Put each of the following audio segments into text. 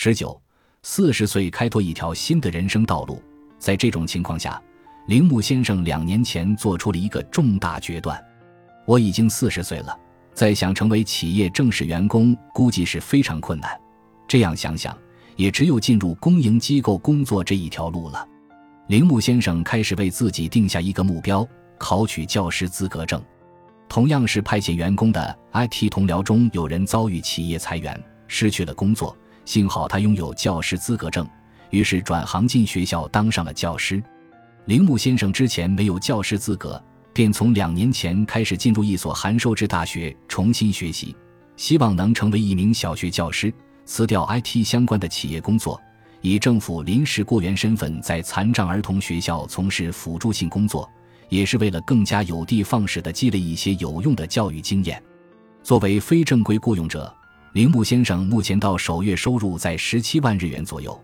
十九，四十岁开拓一条新的人生道路。在这种情况下，铃木先生两年前做出了一个重大决断：我已经四十岁了，再想成为企业正式员工，估计是非常困难。这样想想，也只有进入公营机构工作这一条路了。铃木先生开始为自己定下一个目标：考取教师资格证。同样是派遣员工的 IT 同僚中，有人遭遇企业裁员，失去了工作。幸好他拥有教师资格证，于是转行进学校当上了教师。铃木先生之前没有教师资格，便从两年前开始进入一所函授制大学重新学习，希望能成为一名小学教师。辞掉 IT 相关的企业工作，以政府临时雇员身份在残障儿童学校从事辅助性工作。也是为了更加有的放矢地积累一些有用的教育经验。作为非正规雇佣者，铃木先生目前到首月收入在十七万日元左右，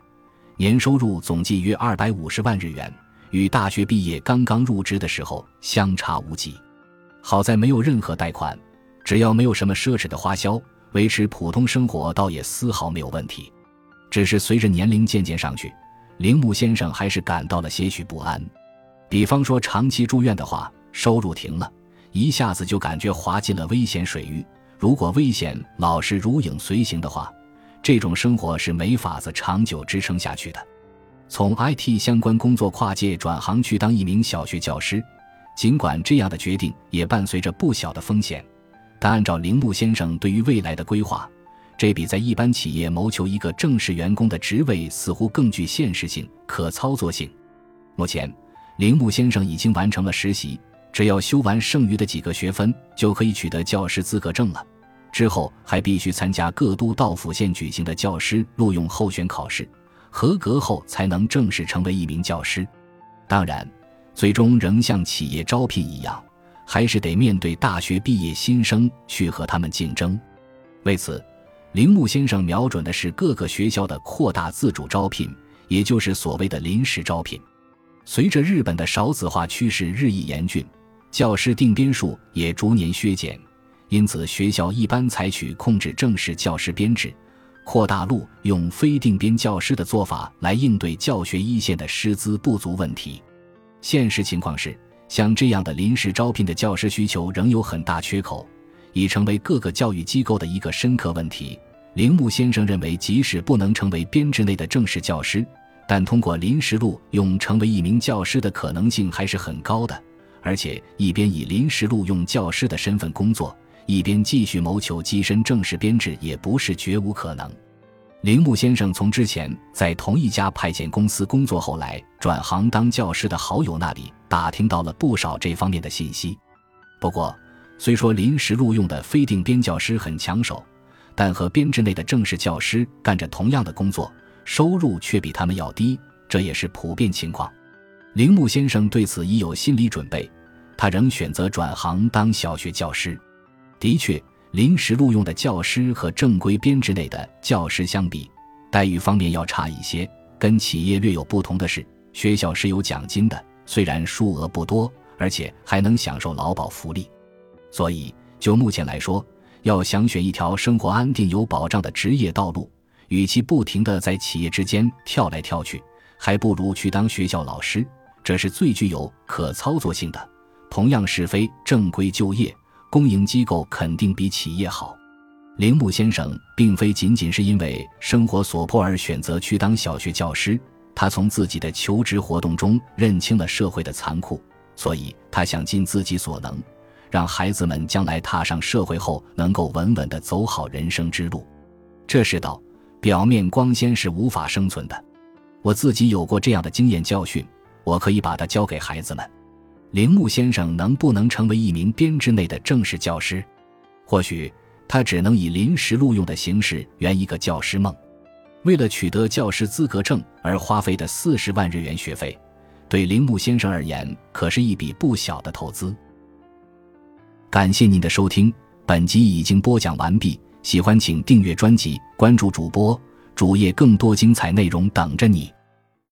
年收入总计约二百五十万日元，与大学毕业刚刚入职的时候相差无几。好在没有任何贷款，只要没有什么奢侈的花销，维持普通生活倒也丝毫没有问题。只是随着年龄渐渐上去，铃木先生还是感到了些许不安。比方说，长期住院的话，收入停了，一下子就感觉滑进了危险水域。如果危险老是如影随形的话，这种生活是没法子长久支撑下去的。从 IT 相关工作跨界转行去当一名小学教师，尽管这样的决定也伴随着不小的风险，但按照铃木先生对于未来的规划，这比在一般企业谋求一个正式员工的职位似乎更具现实性、可操作性。目前。铃木先生已经完成了实习，只要修完剩余的几个学分，就可以取得教师资格证了。之后还必须参加各都道府县举行的教师录用候选考试，合格后才能正式成为一名教师。当然，最终仍像企业招聘一样，还是得面对大学毕业新生去和他们竞争。为此，铃木先生瞄准的是各个学校的扩大自主招聘，也就是所谓的临时招聘。随着日本的少子化趋势日益严峻，教师定编数也逐年削减，因此学校一般采取控制正式教师编制、扩大录用非定编教师的做法来应对教学一线的师资不足问题。现实情况是，像这样的临时招聘的教师需求仍有很大缺口，已成为各个教育机构的一个深刻问题。铃木先生认为，即使不能成为编制内的正式教师，但通过临时录用成为一名教师的可能性还是很高的，而且一边以临时录用教师的身份工作，一边继续谋求跻身正式编制，也不是绝无可能。铃木先生从之前在同一家派遣公司工作后来转行当教师的好友那里打听到了不少这方面的信息。不过，虽说临时录用的非定编教师很抢手，但和编制内的正式教师干着同样的工作。收入却比他们要低，这也是普遍情况。铃木先生对此已有心理准备，他仍选择转行当小学教师。的确，临时录用的教师和正规编制内的教师相比，待遇方面要差一些。跟企业略有不同的是，学校是有奖金的，虽然数额不多，而且还能享受劳保福利。所以，就目前来说，要想选一条生活安定有保障的职业道路。与其不停地在企业之间跳来跳去，还不如去当学校老师，这是最具有可操作性的。同样是非正规就业，公营机构肯定比企业好。铃木先生并非仅仅是因为生活所迫而选择去当小学教师，他从自己的求职活动中认清了社会的残酷，所以他想尽自己所能，让孩子们将来踏上社会后能够稳稳地走好人生之路。这世道。表面光鲜是无法生存的，我自己有过这样的经验教训，我可以把它教给孩子们。铃木先生能不能成为一名编制内的正式教师？或许他只能以临时录用的形式圆一个教师梦。为了取得教师资格证而花费的四十万日元学费，对铃木先生而言可是一笔不小的投资。感谢您的收听，本集已经播讲完毕。喜欢请订阅专辑，关注主播主页，更多精彩内容等着你。